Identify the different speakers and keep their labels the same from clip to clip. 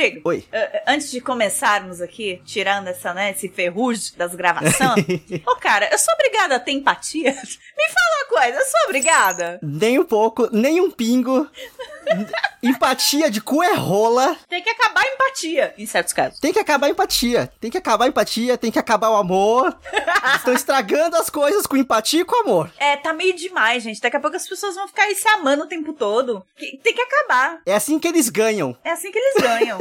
Speaker 1: Rodrigo.
Speaker 2: Oi.
Speaker 1: Antes de começarmos aqui, tirando essa, né, esse ferrugem das gravações. ô, cara, eu sou obrigada a ter empatia? Me fala uma coisa, eu sou obrigada?
Speaker 2: Nem um pouco, nem um pingo. empatia de cu é rola.
Speaker 1: Tem que acabar a empatia, em certos casos.
Speaker 2: Tem que acabar a empatia. Tem que acabar a empatia, tem que acabar o amor. Estão estragando as coisas com empatia e com amor.
Speaker 1: É, tá meio demais, gente. Daqui a pouco as pessoas vão ficar aí se amando o tempo todo. Tem que acabar.
Speaker 2: É assim que eles ganham.
Speaker 1: É assim que eles ganham.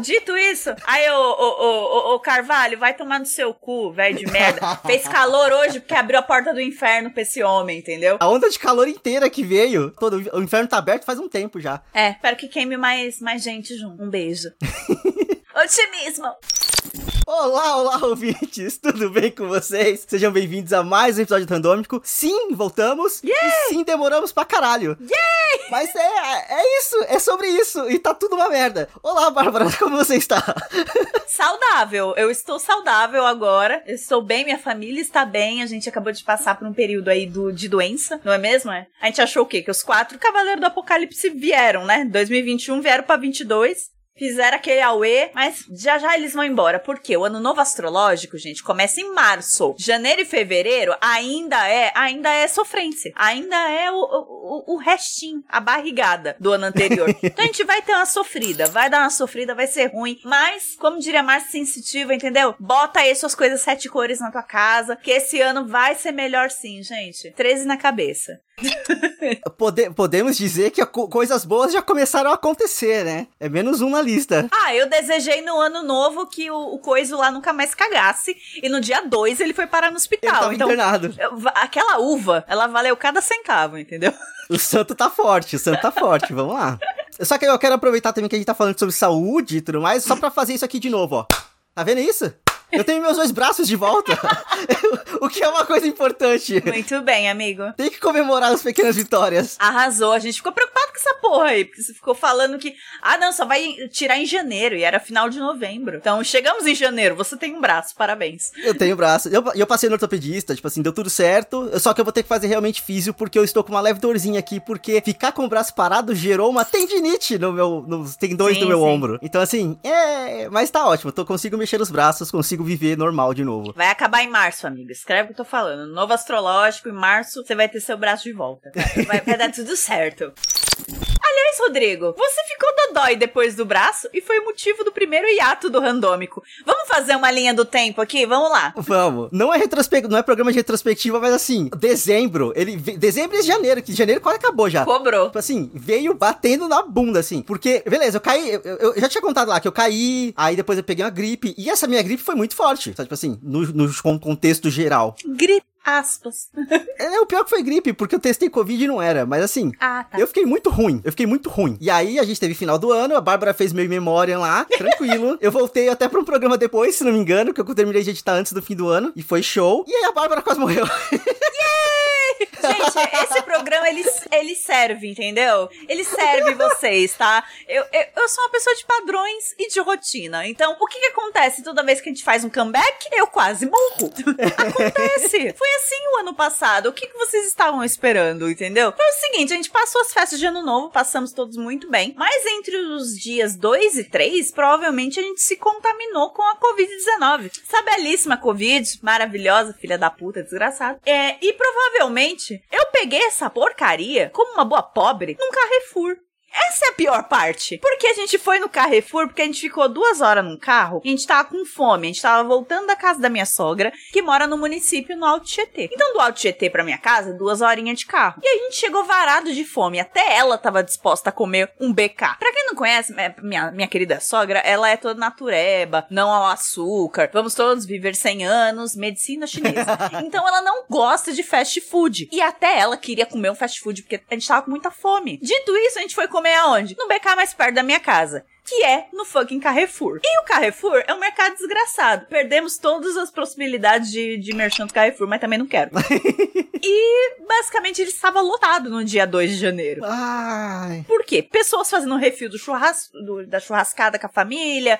Speaker 1: Dito isso, aí o, o, o, o, Carvalho, vai tomar no seu cu, velho de merda. Fez calor hoje porque abriu a porta do inferno pra esse homem, entendeu?
Speaker 2: A onda de calor inteira que veio. Todo, o inferno tá aberto faz um tempo já.
Speaker 1: É, espero que queime mais, mais gente junto. Um beijo. Otimismo!
Speaker 2: Olá, olá, ouvintes! Tudo bem com vocês? Sejam bem-vindos a mais um episódio randômico. Sim, voltamos.
Speaker 1: Yay!
Speaker 2: E sim, demoramos pra caralho.
Speaker 1: Yay!
Speaker 2: Mas é, é isso, é sobre isso. E tá tudo uma merda. Olá, Bárbara, como você está?
Speaker 1: Saudável. Eu estou saudável agora. Eu estou bem, minha família está bem. A gente acabou de passar por um período aí do, de doença, não é mesmo? É? A gente achou o quê? Que os quatro Cavaleiros do Apocalipse vieram, né? 2021 vieram pra 22. Fizeram aquele auê, mas já já eles vão embora. Porque o ano novo astrológico, gente, começa em março. Janeiro e fevereiro ainda é, ainda é sofrência. Ainda é o, o, o restinho, a barrigada do ano anterior. então a gente vai ter uma sofrida, vai dar uma sofrida, vai ser ruim. Mas, como diria Márcia Sensitiva, entendeu? Bota aí suas coisas sete cores na tua casa, que esse ano vai ser melhor sim, gente. 13 na cabeça.
Speaker 2: Pode, podemos dizer que co coisas boas já começaram a acontecer, né? É menos um na lista.
Speaker 1: Ah, eu desejei no ano novo que o, o coiso lá nunca mais cagasse. E no dia 2 ele foi parar no hospital. Então,
Speaker 2: internado.
Speaker 1: Aquela uva, ela valeu cada centavo, entendeu?
Speaker 2: O santo tá forte, o santo tá forte, vamos lá. Só que eu quero aproveitar também que a gente tá falando sobre saúde e tudo mais, só pra fazer isso aqui de novo, ó. Tá vendo isso? Eu tenho meus dois braços de volta. o que é uma coisa importante.
Speaker 1: Muito bem, amigo.
Speaker 2: Tem que comemorar as pequenas vitórias.
Speaker 1: Arrasou. A gente ficou preocupado com essa porra aí, porque você ficou falando que, ah, não, só vai tirar em janeiro, e era final de novembro. Então, chegamos em janeiro, você tem um braço, parabéns.
Speaker 2: Eu tenho braço. Eu, eu passei no ortopedista, tipo assim, deu tudo certo, só que eu vou ter que fazer realmente físio, porque eu estou com uma leve dorzinha aqui, porque ficar com o braço parado gerou uma tendinite no meu, nos tendões sim, do meu sim. ombro. Então, assim, é, mas tá ótimo, eu consigo mexer os braços, consigo consigo viver normal de novo.
Speaker 1: Vai acabar em março, amigo. Escreve o que eu tô falando. Novo astrológico, em março você vai ter seu braço de volta. Vai, vai dar tudo certo. Aliás, Rodrigo, você ficou dodói depois do braço e foi o motivo do primeiro hiato do randômico. Vamos fazer uma linha do tempo aqui? Vamos lá.
Speaker 2: Vamos. Não é retrospectiva, não é programa de retrospectiva, mas assim, dezembro, ele dezembro e janeiro, que janeiro quase acabou já.
Speaker 1: Cobrou.
Speaker 2: Tipo assim, veio batendo na bunda assim, porque beleza, eu caí, eu, eu, já tinha contado lá que eu caí, aí depois eu peguei uma gripe e essa minha gripe foi muito forte, sabe? Tipo assim, no, no contexto geral.
Speaker 1: Gripe Aspas.
Speaker 2: É, o pior que foi gripe, porque eu testei Covid e não era. Mas assim,
Speaker 1: ah, tá.
Speaker 2: eu fiquei muito ruim. Eu fiquei muito ruim. E aí a gente teve final do ano, a Bárbara fez meio memória lá, tranquilo. eu voltei até pra um programa depois, se não me engano, que eu terminei de editar antes do fim do ano. E foi show. E aí a Bárbara quase morreu.
Speaker 1: Gente, esse programa, ele, ele serve, entendeu? Ele serve vocês, tá? Eu, eu, eu, sou uma pessoa de padrões e de rotina. Então, o que que acontece toda vez que a gente faz um comeback? Eu quase morro. Acontece. Foi assim o ano passado. O que que vocês estavam esperando, entendeu? Foi o seguinte, a gente passou as festas de ano novo, passamos todos muito bem. Mas entre os dias 2 e 3, provavelmente a gente se contaminou com a Covid-19. Essa belíssima Covid, maravilhosa, filha da puta, desgraçada. É, e provavelmente eu peguei essa porcaria como uma boa pobre num Carrefour. Essa é a pior parte. Porque a gente foi no Carrefour, porque a gente ficou duas horas num carro e a gente tava com fome. A gente tava voltando da casa da minha sogra, que mora no município no Alto Tietê. Então, do Alto Tietê pra minha casa, duas horinhas de carro. E a gente chegou varado de fome. Até ela tava disposta a comer um BK. Pra quem não conhece, minha, minha querida sogra, ela é toda natureba, não ao açúcar. Vamos todos viver 100 anos, medicina chinesa. então, ela não gosta de fast food. E até ela queria comer um fast food, porque a gente tava com muita fome. Dito isso, a gente foi comer comer aonde? No BK mais perto da minha casa que é no fucking Carrefour. E o Carrefour é um mercado desgraçado. Perdemos todas as possibilidades de, de merchan do Carrefour, mas também não quero. e basicamente ele estava lotado no dia 2 de janeiro.
Speaker 2: Ai.
Speaker 1: Por quê? Pessoas fazendo refil do churras, do, da churrascada com a família,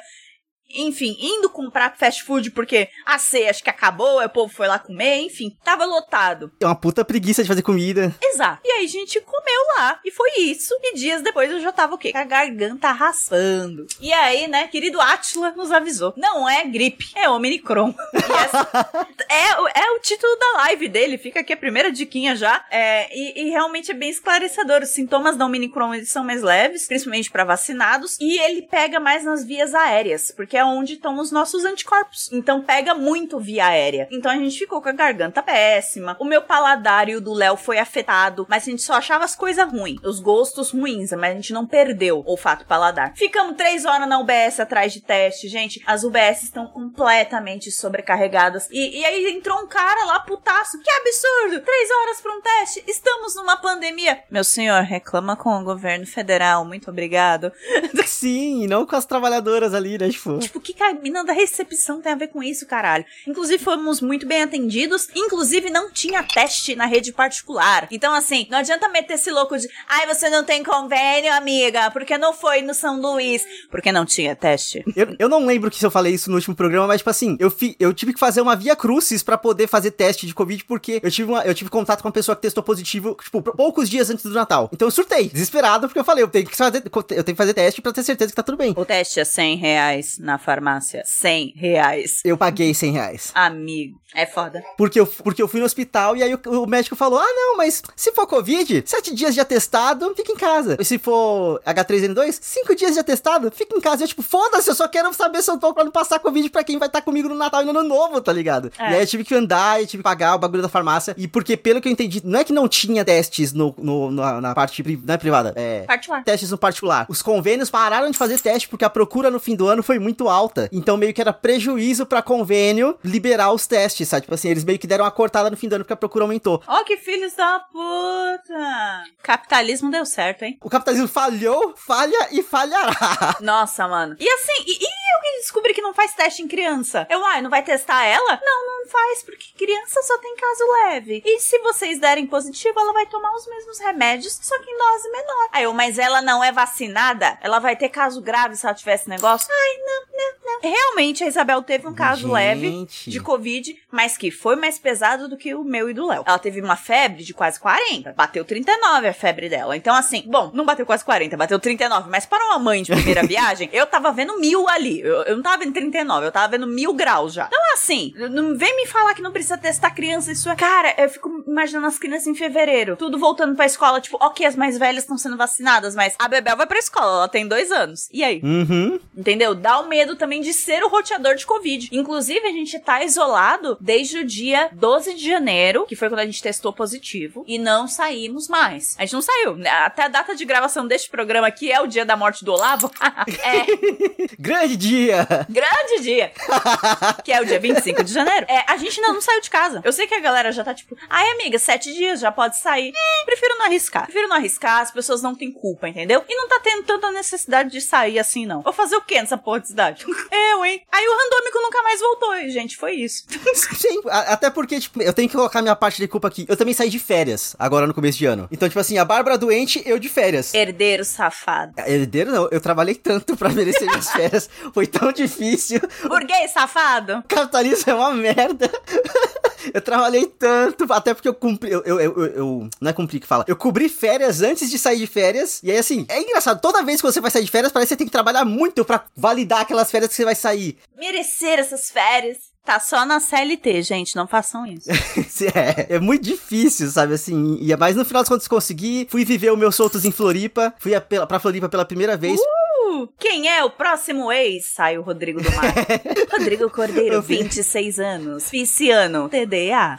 Speaker 1: enfim, indo comprar fast food porque a ceia acho que acabou, o povo foi lá comer, enfim, tava lotado.
Speaker 2: É uma puta preguiça de fazer comida.
Speaker 1: Exato. E aí a gente comeu lá, e foi isso. E dias depois eu já tava o quê? Com a garganta raspando. E aí, né, querido Atila nos avisou. Não é gripe, é Omicron. é, é o título da live dele, fica aqui a primeira diquinha já. É, e, e realmente é bem esclarecedor. Os sintomas da Omicron eles são mais leves, principalmente para vacinados, e ele pega mais nas vias aéreas, porque é onde estão os nossos anticorpos. Então pega muito via aérea. Então a gente ficou com a garganta péssima. O meu paladar e o do Léo foi afetado, mas a gente só achava as coisas ruins, os gostos ruins, mas a gente não perdeu o olfato paladar. Ficamos três horas na UBS atrás de teste, gente. As UBS estão completamente sobrecarregadas. E, e aí entrou um cara lá, putaço. Que absurdo! Três horas para um teste. Estamos numa pandemia. Meu senhor, reclama com o governo federal. Muito obrigado.
Speaker 2: Sim, não com as trabalhadoras ali, né?
Speaker 1: Tipo, tipo o que, que a mina da recepção tem a ver com isso, caralho? Inclusive, fomos muito bem atendidos. Inclusive, não tinha teste na rede particular. Então, assim, não adianta meter esse louco de ai, você não tem convênio, amiga, porque não foi no São Luís. Porque não tinha teste.
Speaker 2: Eu, eu não lembro que se eu falei isso no último programa, mas, tipo assim, eu, fi, eu tive que fazer uma via crucis para poder fazer teste de Covid, porque eu tive, uma, eu tive contato com uma pessoa que testou positivo, tipo, poucos dias antes do Natal. Então eu surtei, desesperado, porque eu falei, eu tenho que fazer, eu tenho que fazer teste para ter certeza que tá tudo bem.
Speaker 1: O teste é 100 reais na farmácia. 100 reais.
Speaker 2: Eu paguei 100 reais.
Speaker 1: Amigo, é foda.
Speaker 2: Porque eu, porque eu fui no hospital e aí o, o médico falou: ah, não, mas se for Covid, 7 dias de atestado, fica em casa. E se for H3N2, 5 dias de atestado, fica em casa. Eu, tipo, foda-se, eu só quero saber se eu tô pra não passar Covid pra quem vai estar tá comigo no Natal e no Ano Novo, tá ligado? É. E aí eu tive que andar e tive que pagar o bagulho da farmácia. E porque, pelo que eu entendi, não é que não tinha testes no, no na, na, parte não é privada, é.
Speaker 1: Particular.
Speaker 2: Testes no particular. Os convênios pararam de fazer teste porque a procura no fim do ano foi muito alta. Então meio que era prejuízo pra convênio liberar os testes, sabe? Tipo assim, eles meio que deram uma cortada no fim do ano porque a procura aumentou.
Speaker 1: Ó, oh, que filhos da puta! Capitalismo deu certo, hein?
Speaker 2: O capitalismo falhou, falha e falhará.
Speaker 1: Nossa, mano. E assim, e, e eu descobri que não faz teste em criança? Eu, ai, ah, não vai testar ela? Não, não faz, porque criança só tem caso leve. E se vocês derem positivo, ela vai tomar os mesmos remédios, só que em dose menor. Aí eu, mas ela não é vacinada? Ela vai ter caso grave se ela tiver esse negócio? Ai, não, não, não. Realmente, a Isabel teve um caso Gente. leve de Covid, mas que foi mais pesado do que o meu e do Léo. Ela teve uma febre de quase 40. Bateu 39 a febre dela. Então, assim, bom, não bateu quase 40, bateu 39. Mas para uma mãe de primeira viagem, eu tava vendo mil ali. Eu, eu não tava vendo 39, eu tava vendo mil graus já. Então, assim, não vem me falar que não precisa testar criança. Isso é. Cara, eu fico imaginando as crianças em fevereiro. Tudo voltando pra escola. Tipo, ok, as mais velhas estão sendo vacinadas, mas a Bebel vai pra escola, ela tem dois anos. E aí?
Speaker 2: Uhum.
Speaker 1: Entendeu? Dá o medo também de ser o roteador de Covid. Inclusive, a gente tá isolado desde o dia 12 de janeiro, que foi quando a gente testou positivo, e não saímos mais. A gente não saiu. Até a data de gravação deste programa aqui é o dia da morte do Olavo.
Speaker 2: é. Grande dia!
Speaker 1: Grande dia! que é o dia 25 de janeiro. É, a gente ainda não saiu de casa. Eu sei que a galera já tá tipo, ai amiga, sete dias, já pode sair. É, prefiro não arriscar. Prefiro não arriscar, as pessoas não têm culpa, entendeu? E não tá tendo tanta necessidade de sair assim, não. Vou fazer o quê nessa porra de cidade? Eu, hein? Aí o randômico nunca mais voltou, e, gente, foi isso.
Speaker 2: Sim, até porque, tipo, eu tenho que colocar minha parte de culpa aqui. Eu também saí de férias, agora no começo de ano. Então, tipo assim, a Bárbara doente, eu de férias.
Speaker 1: Herdeiro safado.
Speaker 2: Herdeiro não, eu trabalhei tanto pra merecer minhas férias. Foi tão difícil.
Speaker 1: Burguês safado.
Speaker 2: Capitalismo é uma merda. eu trabalhei tanto, até porque eu cumpri. Eu, eu, eu, eu, Não é cumprir que fala. Eu cobri férias antes de sair de férias. E aí, assim, é engraçado. Toda vez que você vai sair de férias, parece que você tem que trabalhar muito para validar aquelas férias que você vai sair.
Speaker 1: Merecer essas férias. Tá só na CLT, gente, não façam isso.
Speaker 2: é, é muito difícil, sabe, assim, e é mais no final das contas consegui, fui viver o meu soltos em Floripa, fui a, pra Floripa pela primeira vez.
Speaker 1: Uh, quem é o próximo ex? Sai o Rodrigo do Mar. Rodrigo Cordeiro, 26 anos, pisciano, TDA.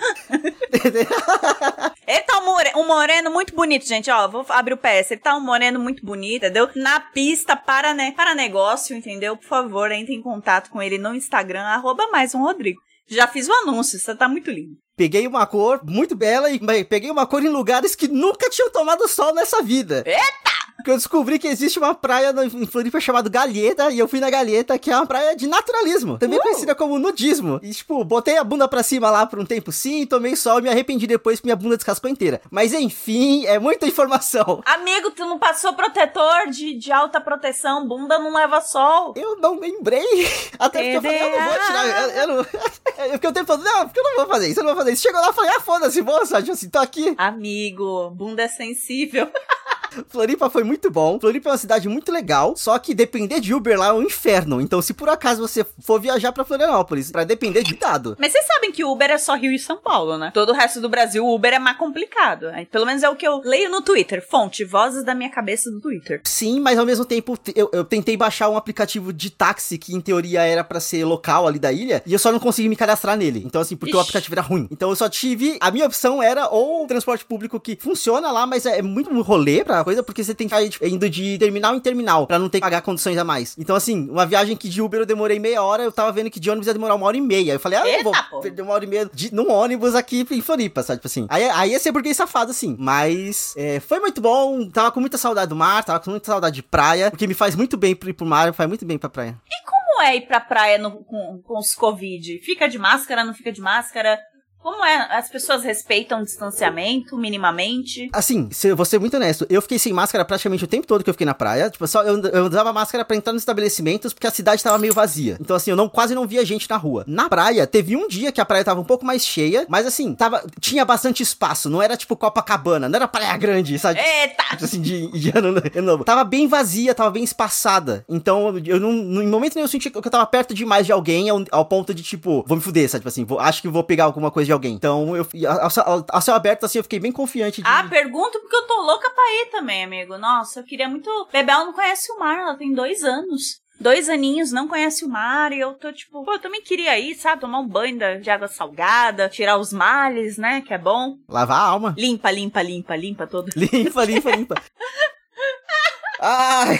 Speaker 1: Ele tá um, um moreno muito bonito, gente, ó, vou abrir o PS, ele tá um moreno muito bonito, entendeu? Na pista para, né, para negócio, entendeu? Por favor, entre em contato com ele no Instagram, arroba mais um Rodrigo. Já fiz o anúncio, você tá muito lindo.
Speaker 2: Peguei uma cor muito bela e peguei uma cor em lugares que nunca tinham tomado sol nessa vida.
Speaker 1: Eita!
Speaker 2: Porque eu descobri que existe uma praia em Floripa chamada Galheta, e eu fui na Galheta, que é uma praia de naturalismo, também conhecida como nudismo. E, tipo, botei a bunda pra cima lá por um tempo sim, tomei sol e me arrependi depois que minha bunda descascou inteira. Mas enfim, é muita informação.
Speaker 1: Amigo, tu não passou protetor de, de alta proteção, bunda não leva sol.
Speaker 2: Eu não lembrei. Até porque eu falei, eu não vou tirar. Eu, eu não. porque eu tempo todo, não, porque eu não vou fazer isso, eu não vou fazer isso. Chegou lá e falei, ah, foda-se, moça, tipo assim, tô aqui.
Speaker 1: Amigo, bunda é sensível.
Speaker 2: Floripa foi muito bom. Floripa é uma cidade muito legal, só que depender de Uber lá é um inferno. Então, se por acaso você for viajar para Florianópolis, para depender de dado.
Speaker 1: Mas vocês sabem que Uber é só Rio e São Paulo, né? Todo o resto do Brasil, Uber é mais complicado. Pelo menos é o que eu leio no Twitter. Fonte, vozes da minha cabeça do Twitter.
Speaker 2: Sim, mas ao mesmo tempo eu, eu tentei baixar um aplicativo de táxi que em teoria era para ser local ali da ilha e eu só não consegui me cadastrar nele. Então, assim, porque Ixi. o aplicativo era ruim. Então eu só tive. A minha opção era ou transporte público que funciona lá, mas é muito rolê pra coisa, porque você tem que ir tipo, indo de terminal em terminal, pra não ter que pagar condições a mais. Então, assim, uma viagem que de Uber eu demorei meia hora, eu tava vendo que de ônibus ia demorar uma hora e meia. Eu falei, ah, eu vou pô. perder uma hora e meia de, num ônibus aqui em Floripa, sabe? Tipo assim. Aí, aí ia ser burguês safado, assim. Mas é, foi muito bom, tava com muita saudade do mar, tava com muita saudade de praia, o que me faz muito bem ir pro mar, faz muito bem pra praia.
Speaker 1: E como é ir pra praia no, com, com os Covid? Fica de máscara, não fica de máscara? Como é? As pessoas respeitam o distanciamento minimamente?
Speaker 2: Assim, se eu vou ser muito honesto, eu fiquei sem máscara praticamente o tempo todo que eu fiquei na praia. Tipo, só eu, eu usava máscara para entrar nos estabelecimentos porque a cidade tava meio vazia. Então, assim, eu não quase não via gente na rua. Na praia, teve um dia que a praia tava um pouco mais cheia, mas assim, tava tinha bastante espaço, não era tipo Copacabana, não era praia grande, sabe?
Speaker 1: Eita!
Speaker 2: Tipo assim, de, de ano, novo. Tava bem vazia, tava bem espaçada. Então, eu não, em momento nenhum eu senti que eu tava perto demais de alguém ao, ao ponto de tipo, vou me fuder, sabe? Tipo assim, vou, acho que vou pegar alguma coisa de alguém. Então, eu a, céu aberto, assim, eu fiquei bem confiante. De...
Speaker 1: Ah, pergunto porque eu tô louca pra ir também, amigo. Nossa, eu queria muito. Bebel não conhece o mar, ela tem dois anos dois aninhos, não conhece o mar, e eu tô tipo, pô, eu também queria ir, sabe? Tomar um banho de água salgada, tirar os males, né? Que é bom.
Speaker 2: Lavar a alma.
Speaker 1: Limpa, limpa, limpa, limpa todo.
Speaker 2: Limpa, limpa, limpa. Ai.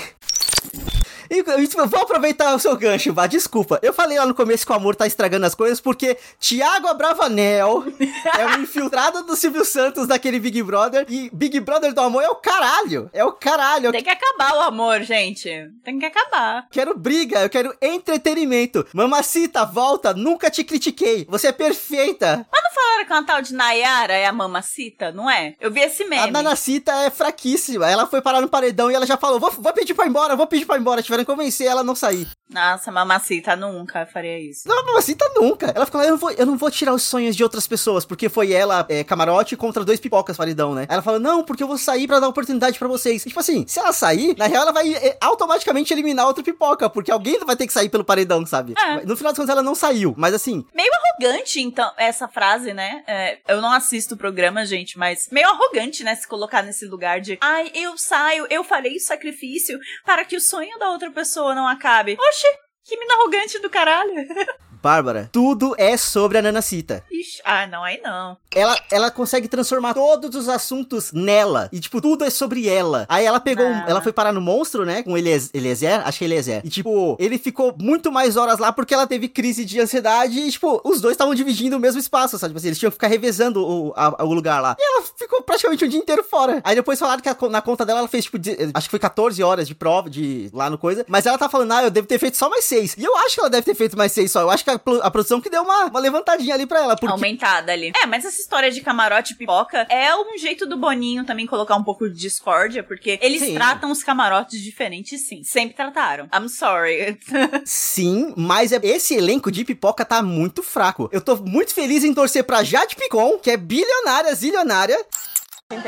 Speaker 2: E, tipo, vou aproveitar o seu gancho, Vá. Desculpa. Eu falei lá no começo que o amor tá estragando as coisas porque Tiago Abravanel é um infiltrado do Silvio Santos daquele Big Brother. E Big Brother do amor é o caralho. É o caralho.
Speaker 1: Tem que acabar o amor, gente. Tem que acabar.
Speaker 2: Quero briga, eu quero entretenimento. Mamacita, volta. Nunca te critiquei. Você é perfeita.
Speaker 1: Mas não falaram que uma tal de Nayara é a mamacita, não é? Eu vi esse meme.
Speaker 2: A Nanacita é fraquíssima. Ela foi parar no paredão e ela já falou: vou, vou pedir pra ir embora, vou pedir pra ir embora. Tiveram convencer ela a não sair.
Speaker 1: Nossa, mamacita nunca faria isso.
Speaker 2: Não, mamacita nunca. Ela ficou lá, eu não vou, eu não vou tirar os sonhos de outras pessoas, porque foi ela, é, camarote, contra dois pipocas, faridão, né? Ela falou, não, porque eu vou sair para dar oportunidade para vocês. E, tipo assim, se ela sair, na real ela vai é, automaticamente eliminar outra pipoca, porque alguém vai ter que sair pelo paredão, sabe? É. No final das contas ela não saiu, mas assim...
Speaker 1: Meio arrogante, então, essa frase, né? É, eu não assisto o programa, gente, mas meio arrogante, né? Se colocar nesse lugar de, ai, eu saio, eu farei sacrifício para que o sonho da outra pessoa não acabe. Oxi, que mina arrogante do caralho.
Speaker 2: Bárbara, tudo é sobre a Nanacita.
Speaker 1: Ixi, ah, não, aí não.
Speaker 2: Ela, ela consegue transformar todos os assuntos nela. E, tipo, tudo é sobre ela. Aí ela pegou. Ah. ela foi parar no monstro, né? Com Eliezer. Acho que Eliezer. E, tipo, ele ficou muito mais horas lá porque ela teve crise de ansiedade. E, tipo, os dois estavam dividindo o mesmo espaço, sabe? Tipo assim, eles tinham que ficar revezando o, a, o lugar lá. E ela ficou praticamente o dia inteiro fora. Aí depois falaram que a, na conta dela ela fez, tipo, de, acho que foi 14 horas de prova de lá no coisa. Mas ela tá falando, ah, eu devo ter feito só mais seis. E eu acho que ela deve ter feito mais seis só. Eu acho que a, a produção que deu uma, uma levantadinha ali pra ela. Porque...
Speaker 1: Aumentada ali. É, mas essa história de camarote e pipoca é um jeito do Boninho também colocar um pouco de discórdia, porque eles sim. tratam os camarotes diferentes, sim. Sempre trataram. I'm sorry.
Speaker 2: sim, mas é, esse elenco de pipoca tá muito fraco. Eu tô muito feliz em torcer pra Jade Picon, que é bilionária, zilionária.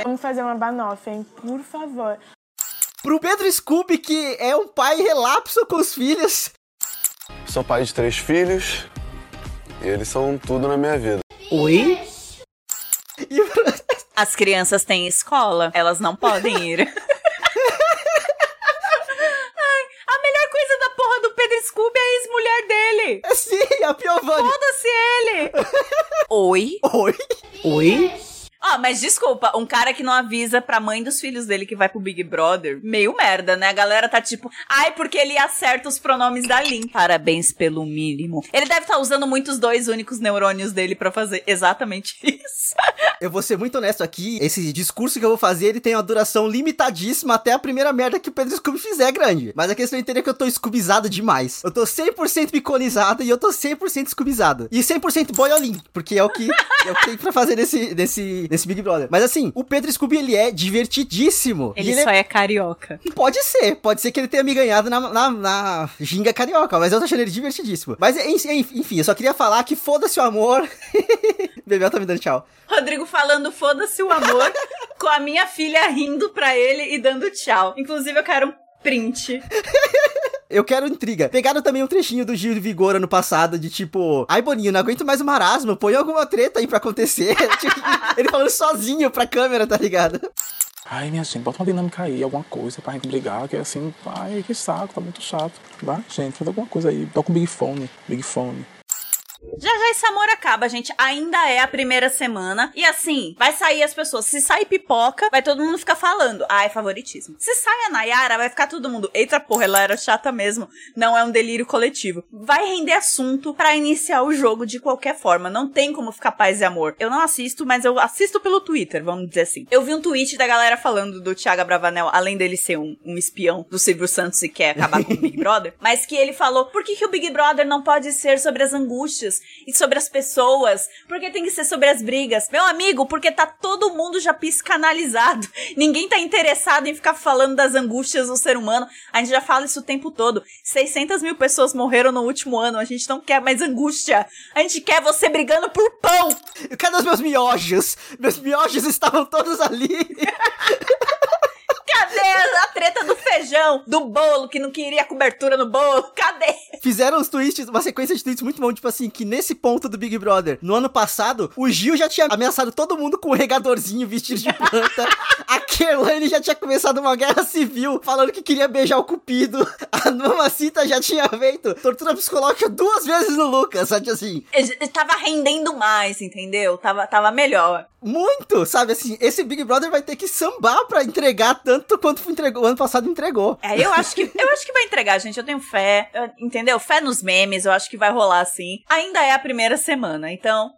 Speaker 3: Vamos fazer uma banoffee, hein? Por favor.
Speaker 2: Pro Pedro Scooby, que é um pai relapso com os filhos.
Speaker 4: Sou pai de três filhos e eles são tudo na minha vida.
Speaker 1: Oi? As crianças têm escola, elas não podem ir. Ai, a melhor coisa da porra do Pedro Scooby é a ex-mulher dele.
Speaker 2: É sim, a Piovani.
Speaker 1: Foda-se ele. Oi?
Speaker 2: Oi?
Speaker 1: Oi? Ó, mas desculpa, um cara que não avisa pra mãe dos filhos dele que vai pro Big Brother, meio merda, né? A galera tá tipo, ai, porque ele acerta os pronomes da Lin. Parabéns pelo mínimo. Ele deve estar tá usando muito os dois únicos neurônios dele para fazer exatamente isso.
Speaker 2: Eu vou ser muito honesto aqui, esse discurso que eu vou fazer, ele tem uma duração limitadíssima até a primeira merda que o Pedro Scooby fizer grande. Mas a questão é entender que eu tô scubizado demais. Eu tô 100% biconizado e eu tô 100% scubizado. E 100% boiolim, porque é o que eu tenho pra fazer nesse, nesse, nesse Big Brother. Mas assim, o Pedro Scooby, ele é divertidíssimo.
Speaker 1: Ele, ele só é... é... carioca.
Speaker 2: Pode ser, pode ser que ele tenha me ganhado na, na, na ginga carioca, mas eu tô achando ele divertidíssimo. Mas enfim, eu só queria falar que foda-se o amor. Bebel tá me dando tchau.
Speaker 1: Rodrigo falando foda-se o amor, com a minha filha rindo pra ele e dando tchau. Inclusive, eu quero um print.
Speaker 2: Eu quero intriga. Pegaram também um trechinho do Gil de Vigor ano passado, de tipo, ai Boninho, não aguento mais o marasmo, põe alguma treta aí pra acontecer. Tipo, ele falando sozinho pra câmera, tá ligado?
Speaker 5: Ai, minha gente, bota uma dinâmica aí, alguma coisa pra gente brigar, que é assim, ai, que saco, tá muito chato. Vai, gente, faz alguma coisa aí. Toca um Big Fone, Big Fone.
Speaker 1: Já já esse amor acaba, gente. Ainda é a primeira semana. E assim, vai sair as pessoas. Se sair pipoca, vai todo mundo ficar falando. Ah, é favoritismo. Se sai a Nayara, vai ficar todo mundo. Eita porra, ela era chata mesmo. Não é um delírio coletivo. Vai render assunto para iniciar o jogo de qualquer forma. Não tem como ficar paz e amor. Eu não assisto, mas eu assisto pelo Twitter, vamos dizer assim. Eu vi um tweet da galera falando do Thiago Bravanel, além dele ser um, um espião do Silvio Santos e quer acabar com o Big Brother, mas que ele falou: por que, que o Big Brother não pode ser sobre as angústias? E sobre as pessoas, porque tem que ser sobre as brigas. Meu amigo, porque tá todo mundo já psicanalizado. Ninguém tá interessado em ficar falando das angústias do ser humano. A gente já fala isso o tempo todo. 600 mil pessoas morreram no último ano. A gente não quer mais angústia. A gente quer você brigando por pão.
Speaker 2: Cadê os meus miojos? Meus miojos estavam todos ali.
Speaker 1: Cadê a treta do feijão, do bolo, que não queria cobertura no bolo? Cadê?
Speaker 2: Fizeram uns tweets, uma sequência de tweets muito bom, tipo assim, que nesse ponto do Big Brother, no ano passado, o Gil já tinha ameaçado todo mundo com um regadorzinho vestido de planta. a Kerlane já tinha começado uma guerra civil, falando que queria beijar o Cupido. A Mamacita já tinha feito tortura psicológica duas vezes no Lucas, sabe assim?
Speaker 1: Tava rendendo mais, entendeu? Tava, tava melhor.
Speaker 2: Muito, sabe assim, esse Big Brother vai ter que sambar pra entregar tanto quanto entregou, o ano passado entregou.
Speaker 1: É, eu acho que eu acho que vai entregar, gente. Eu tenho fé, eu, entendeu? Fé nos memes, eu acho que vai rolar assim. Ainda é a primeira semana, então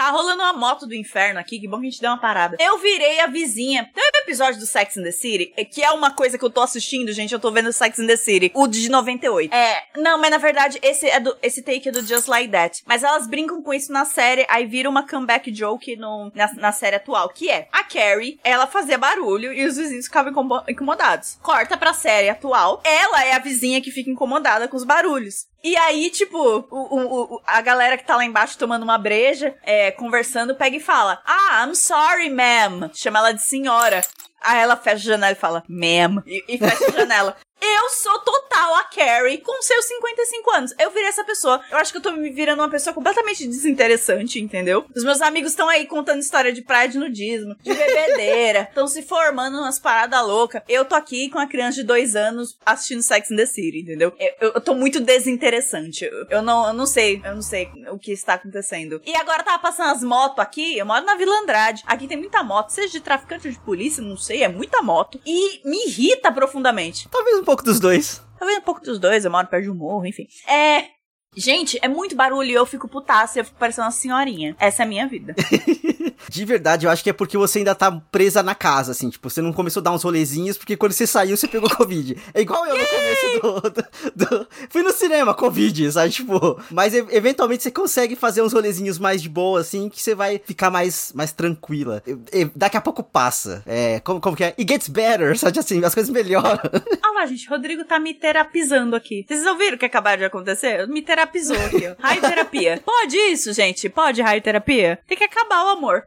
Speaker 1: Tá rolando uma moto do inferno aqui, que bom que a gente deu uma parada. Eu virei a vizinha. Tem um episódio do Sex and the City, é, que é uma coisa que eu tô assistindo, gente. Eu tô vendo Sex and the City, o de 98. É, não, mas na verdade, esse é do, esse take é do Just Like That. Mas elas brincam com isso na série, aí vira uma comeback joke no, na, na série atual, que é a Carrie, ela fazia barulho e os vizinhos ficavam incomodados. Corta pra série atual, ela é a vizinha que fica incomodada com os barulhos. E aí, tipo, o, o, o, a galera que tá lá embaixo tomando uma breja, é, conversando, pega e fala: Ah, I'm sorry, ma'am. Chama ela de senhora. Aí ela fecha a janela e fala, ma'am, e, e fecha a janela. Eu sou total a Carrie com seus 55 anos. Eu virei essa pessoa. Eu acho que eu tô me virando uma pessoa completamente desinteressante, entendeu? Os meus amigos estão aí contando história de praia de nudismo, de bebedeira, estão se formando umas paradas loucas. Eu tô aqui com a criança de dois anos assistindo Sex in the City, entendeu? Eu, eu tô muito desinteressante. Eu, eu, não, eu não sei, eu não sei o que está acontecendo. E agora tava passando as motos aqui. Eu moro na Vila Andrade. Aqui tem muita moto, seja de traficante ou de polícia, não sei, é muita moto. E me irrita profundamente.
Speaker 2: Talvez um pouco dos dois.
Speaker 1: Talvez um pouco dos dois, eu moro perto de um morro, enfim. É. Gente, é muito barulho e eu fico putaça e eu fico parecendo uma senhorinha. Essa é a minha vida.
Speaker 2: De verdade, eu acho que é porque você ainda tá presa na casa, assim. Tipo, você não começou a dar uns rolezinhos, porque quando você saiu, você pegou Covid. É igual eu no começo do, do, do, Fui no cinema, Covid, sabe? Tipo, mas eventualmente você consegue fazer uns rolezinhos mais de boa, assim, que você vai ficar mais, mais tranquila. E, daqui a pouco passa. É, como, como que é? It gets better, sabe? Assim, as coisas melhoram.
Speaker 1: Ah lá, gente, Rodrigo tá me terapizando aqui. Vocês ouviram o que acabaram de acontecer? Me terapizou aqui. Raio terapia. Pode isso, gente? Pode raio terapia? Tem que acabar o amor.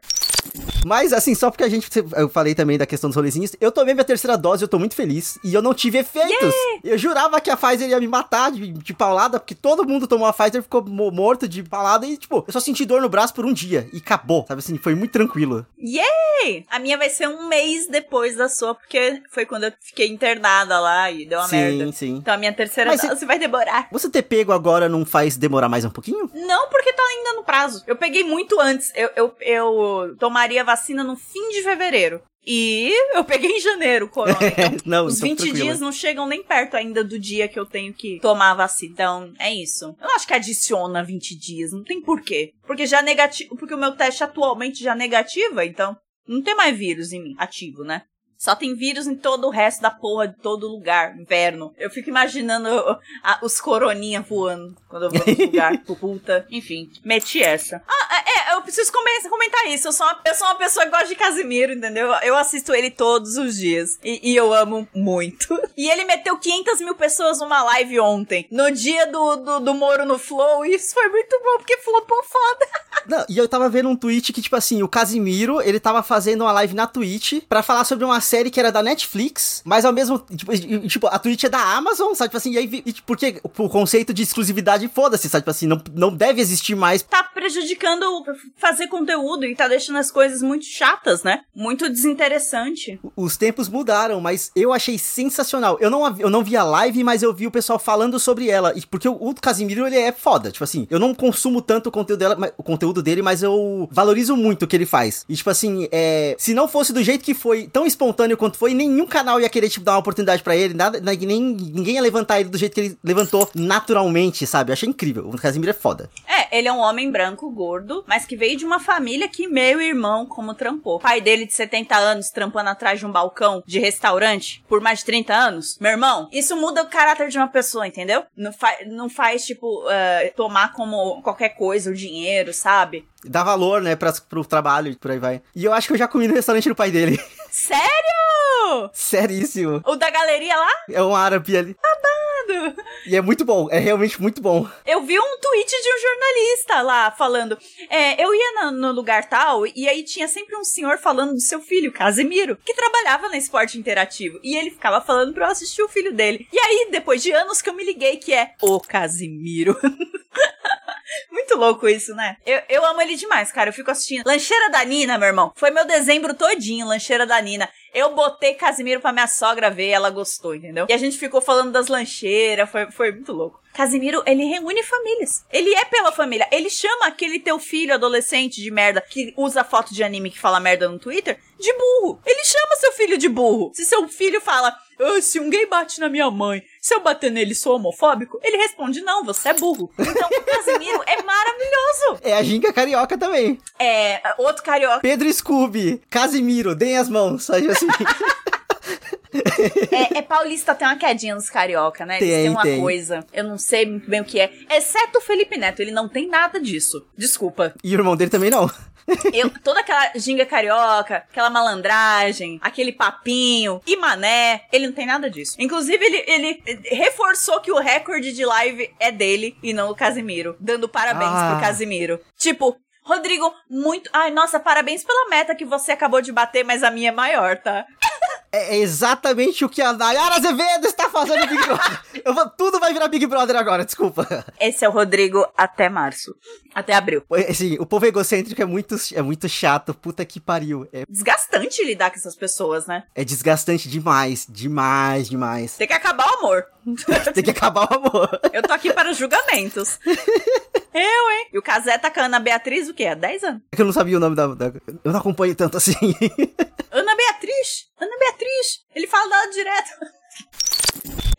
Speaker 2: Mas, assim, só porque a gente. Eu falei também da questão dos rolezinhos. Eu tomei minha terceira dose, eu tô muito feliz. E eu não tive efeitos. Yeah! Eu jurava que a Pfizer ia me matar de, de paulada, porque todo mundo tomou a Pfizer e ficou morto de paulada. E, tipo, eu só senti dor no braço por um dia. E acabou. Sabe assim, foi muito tranquilo.
Speaker 1: Yay! A minha vai ser um mês depois da sua, porque foi quando eu fiquei internada lá e deu uma sim, merda. Sim, sim. Então a minha terceira Mas dose vai demorar.
Speaker 2: Você ter pego agora não faz demorar mais um pouquinho?
Speaker 1: Não, porque tá ainda no prazo. Eu peguei muito antes. Eu, eu, eu tomaria vacina vacina no fim de fevereiro. E eu peguei em janeiro o corona. Então,
Speaker 2: não,
Speaker 1: os
Speaker 2: então
Speaker 1: 20
Speaker 2: tranquilo.
Speaker 1: dias não chegam nem perto ainda do dia que eu tenho que tomar a vacina. Então, é isso. Eu não acho que adiciona 20 dias, não tem porquê. Porque já negativo, porque o meu teste atualmente já negativa, então não tem mais vírus em mim, ativo, né? Só tem vírus em todo o resto da porra, de todo lugar, inverno. Eu fico imaginando a- os coroninha voando quando eu vou no lugar, puta. Enfim, meti essa. Ah, é, é, eu preciso come- comentar isso. Eu sou, uma, eu sou uma pessoa que gosta de Casimiro, entendeu? Eu assisto ele todos os dias. E, e eu amo muito. E ele meteu 500 mil pessoas numa live ontem, no dia do, do, do Moro no Flow. E isso foi muito bom, porque flopou foda.
Speaker 2: Não, e eu tava vendo um tweet que, tipo assim, o Casimiro, ele tava fazendo uma live na Twitch pra falar sobre uma série que era da Netflix, mas ao mesmo tipo, tipo a Twitch é da Amazon, sabe? Tipo assim, e aí, e, tipo, porque o conceito de exclusividade, foda-se, sabe? Tipo assim, não, não deve existir mais.
Speaker 1: tá prejudicando fazer conteúdo e tá deixando as coisas muito chatas, né? Muito desinteressante.
Speaker 2: Os tempos mudaram, mas eu achei sensacional. Eu não, eu não vi a live, mas eu vi o pessoal falando sobre ela. E porque o, o Casimiro, ele é foda. Tipo assim, eu não consumo tanto o conteúdo, dela, mas- o conteúdo dele, mas eu valorizo muito o que ele faz. E tipo assim, é, se não fosse do jeito que foi, tão espontâneo quanto foi, nenhum canal ia querer, tipo, dar uma oportunidade pra ele. Nada, nem, ninguém ia levantar ele do jeito que ele levantou naturalmente, sabe? Eu achei incrível. O Casimiro é foda.
Speaker 1: Ele é um homem branco, gordo, mas que veio de uma família que meu irmão como trampou. Pai dele de 70 anos trampando atrás de um balcão de restaurante por mais de 30 anos. Meu irmão, isso muda o caráter de uma pessoa, entendeu? Não, fa não faz, tipo, eh, tomar como qualquer coisa o dinheiro, sabe?
Speaker 2: Dá valor, né, pra, pro trabalho e por aí vai. E eu acho que eu já comi no restaurante do pai dele.
Speaker 1: Sério?
Speaker 2: Seríssimo.
Speaker 1: O da galeria lá?
Speaker 2: É um árabe ali. E é muito bom, é realmente muito bom.
Speaker 1: Eu vi um tweet de um jornalista lá falando. é, eu ia na- no, lugar tal e aí tinha sempre um senhor falando do seu filho, Casimiro, que trabalhava na esporte interativo. E ele ficava falando pra eu assistir o filho dele. E aí, depois de anos que eu me liguei que é o Casimiro. Muito louco isso, né? Eu, eu amo ele demais, cara. Eu fico assistindo. Lancheira da Nina, meu irmão. Foi meu dezembro todinho, Lancheira da Nina. Eu botei Casimiro pra minha sogra ver, ela gostou, entendeu? E a gente ficou falando das lancheiras, foi, foi muito louco. Casimiro, ele reúne famílias. Ele é pela família. Ele chama aquele teu filho adolescente de merda que usa foto de anime que fala merda no Twitter de burro. Ele chama seu filho de burro. Se seu filho fala, "Ah, se um gay bate na minha mãe, se eu bater nele sou homofóbico, ele responde, não, você é burro. Então o Casimiro é maravilhoso.
Speaker 2: É a ginga carioca também.
Speaker 1: É, outro carioca.
Speaker 2: Pedro Scooby, Casimiro, deem as mãos. Sabe assim?
Speaker 1: É, é paulista tem uma quedinha nos carioca, né? Eles
Speaker 2: Tem,
Speaker 1: têm uma
Speaker 2: tem.
Speaker 1: coisa. Eu não sei muito bem o que é. Exceto o Felipe Neto, ele não tem nada disso. Desculpa.
Speaker 2: e o irmão dele também não.
Speaker 1: Eu, toda aquela ginga carioca, aquela malandragem, aquele papinho e mané, ele não tem nada disso. Inclusive, ele, ele reforçou que o recorde de live é dele e não o Casimiro, dando parabéns
Speaker 2: Ah.
Speaker 1: pro Casimiro. Tipo, Rodrigo, muito. Ai, nossa, parabéns pela meta que você acabou de bater, mas a minha é maior, tá?
Speaker 2: É exatamente o que a Nayara Azevedo está fazendo no Big Brother. Vou- tudo vai virar Big Brother agora, desculpa.
Speaker 1: Esse é o Rodrigo até março. Até abril.
Speaker 2: Assim, o povo egocêntrico é muito, é muito chato, puta que pariu. É,
Speaker 1: Desgastante lidar com essas pessoas, né?
Speaker 2: é desgastante demais, demais, demais.
Speaker 1: Tem que acabar o amor.
Speaker 2: Tem que acabar o amor.
Speaker 1: Eu tô aqui para os julgamentos. Eu, hein? E o Casé tá com a Ana Beatriz, o quê? Há 10 anos.
Speaker 2: É que eu não sabia o nome da... da- eu não acompanho tanto assim.
Speaker 1: Ana Beatriz! Ana Beatriz! Ele fala direto.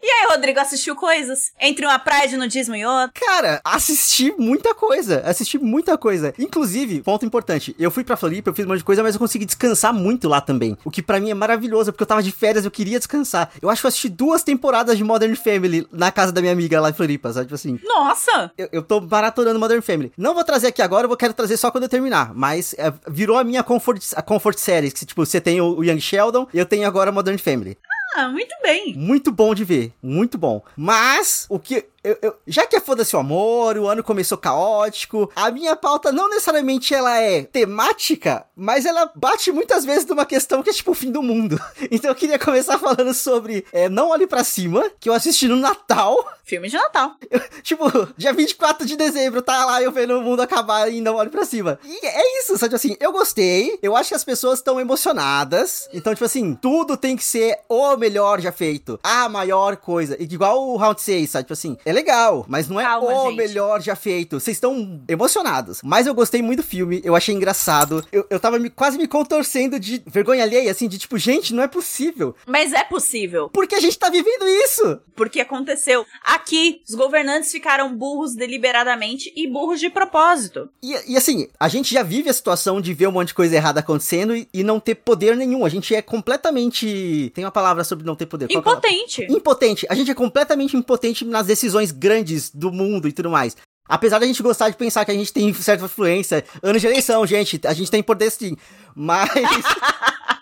Speaker 1: E aí, Rodrigo, assistiu coisas? Entre uma praia de nudismo e outra?
Speaker 2: Cara, assisti muita coisa. Assisti muita coisa. Inclusive, ponto importante. Eu fui pra Floripa, eu fiz um monte de coisa, mas eu consegui descansar muito lá também. O que pra mim é maravilhoso, porque eu tava de férias, eu queria descansar. Eu acho que eu assisti duas temporadas de Modern Family na casa da minha amiga lá em Floripa, sabe? Tipo assim.
Speaker 1: Nossa!
Speaker 2: Eu, eu tô maratonando Modern Family. Não vou trazer aqui agora, eu vou quero trazer só quando eu terminar. Mas é, virou a minha comfort, a comfort series. Que, tipo, você tem o, o Young Sheldon, eu tenho agora Modern Family.
Speaker 1: Ah, muito bem.
Speaker 2: Muito bom de ver, muito bom. Mas, o que. Eu- eu- já que é foda-se o amor, o ano começou caótico, a minha pauta não necessariamente ela é temática, mas ela bate muitas vezes numa questão que é tipo o fim do mundo. Então eu queria começar falando sobre é, Não Olhe Pra Cima, que eu assisti no Natal.
Speaker 1: Filme de Natal.
Speaker 2: Eu, tipo, dia 24 de dezembro, tá lá eu vendo o mundo acabar e não olho pra cima. E é isso, sabe? Assim, eu gostei, eu acho que as pessoas estão emocionadas. Então, tipo assim, tudo tem que ser o melhor já feito. A maior coisa. E igual o Round 6, sabe? Tipo assim, é legal, mas não é
Speaker 1: Calma,
Speaker 2: o
Speaker 1: gente.
Speaker 2: melhor já feito. Vocês estão emocionados. Mas eu gostei muito do filme, eu achei engraçado. Eu, eu tava me- quase me contorcendo de vergonha alheia, assim, de tipo, gente, não é possível.
Speaker 1: Mas é possível,
Speaker 2: Por que a gente tá vivendo isso?
Speaker 1: porque aconteceu. Aqui, os governantes ficaram burros deliberadamente e burros de propósito.
Speaker 2: E, e, assim, a gente já vive a situação de ver um monte de coisa errada acontecendo e, e não ter poder nenhum. A gente é completamente. Tem uma palavra sobre não ter poder. É
Speaker 1: Impotente.
Speaker 2: impotente. A gente é completamente impotente nas decisões grandes do mundo e tudo mais. Apesar da gente gostar de pensar que a gente tem certa influência, ano de eleição, gente, a gente tem poder sim. Mas.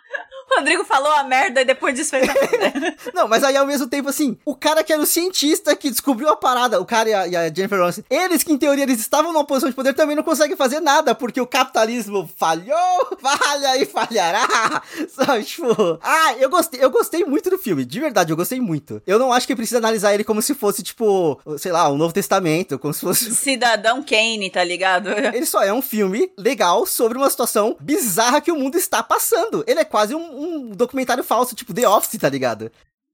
Speaker 1: O Rodrigo falou a merda e depois disso fez a merda.
Speaker 2: não, mas aí ao mesmo tempo, assim, o cara que era o cientista que descobriu a parada, o cara e a, e a Jennifer Lawrence, eles que em teoria eles estavam numa posição de poder também não conseguem fazer nada, porque o capitalismo falhou, falha e falhará. Sabe, tipo. Ah, eu gostei, eu gostei muito do filme, de verdade, eu gostei muito. Eu não acho que precisa analisar ele como se fosse, tipo, sei lá, o Novo Testamento, como se fosse.
Speaker 1: Cidadão Kane, tá ligado?
Speaker 2: Ele só é um filme legal sobre uma situação bizarra que o mundo está passando. Ele é quase um, um documentário falso, tipo The Office, tá ligado?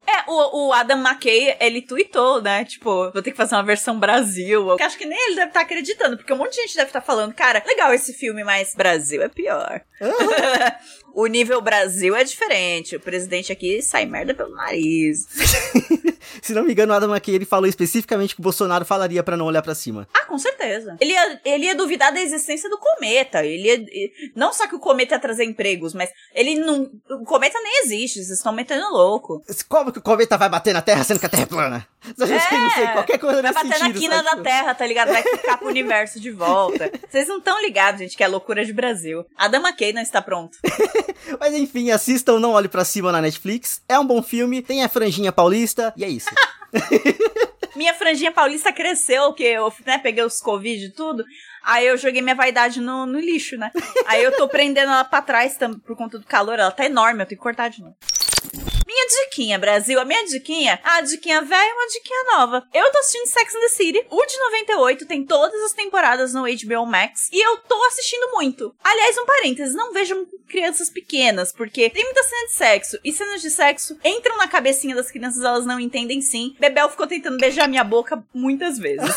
Speaker 1: É, o, o Adam McKay, ele tweetou, né? Tipo, vou ter que fazer uma versão Brasil. Eu acho que nem ele deve estar acreditando, porque um monte de gente deve estar falando, cara, legal esse filme, mas Brasil é pior. o nível Brasil é diferente. O presidente aqui sai merda pelo nariz.
Speaker 2: Se não me engano, o Adam McKay, ele falou especificamente que o Bolsonaro falaria pra não olhar pra cima.
Speaker 1: Ah, com certeza. Ele ia, ele ia duvidar da existência do cometa. Ele ia, não só que o cometa ia trazer empregos, mas ele não. O cometa nem existe, vocês estão metendo louco.
Speaker 2: Como que o cometa vai bater na Terra sendo que a Terra é plana? A gente não sei, qualquer coisa
Speaker 1: É, Vai bater
Speaker 2: sentido,
Speaker 1: na quina
Speaker 2: sabe?
Speaker 1: da Terra, tá ligado? Vai ficar pro universo de volta. Vocês não estão ligados, gente, que é loucura de Brasil. A Dama Kay não está pronto.
Speaker 2: Mas enfim, assistam Não Olhe Pra Cima na Netflix. É um bom filme, tem a franjinha paulista, e é isso.
Speaker 1: Minha franjinha paulista cresceu, que eu né, peguei os Covid e tudo. Aí eu joguei minha vaidade no, no lixo, né? Aí eu tô prendendo ela pra trás por conta do calor. Ela tá enorme, eu tenho que cortar de novo. Minha diquinha, Brasil, a minha diquinha, a diquinha velha e uma diquinha nova. Eu tô assistindo Sex and the City. O de 98 tem todas as temporadas no HBO Max e eu tô assistindo muito. Aliás, um parênteses, não vejam crianças pequenas, porque tem muita cena de sexo e cenas de sexo entram na cabecinha das crianças, elas não entendem sim. Bebel ficou tentando beijar minha boca muitas vezes.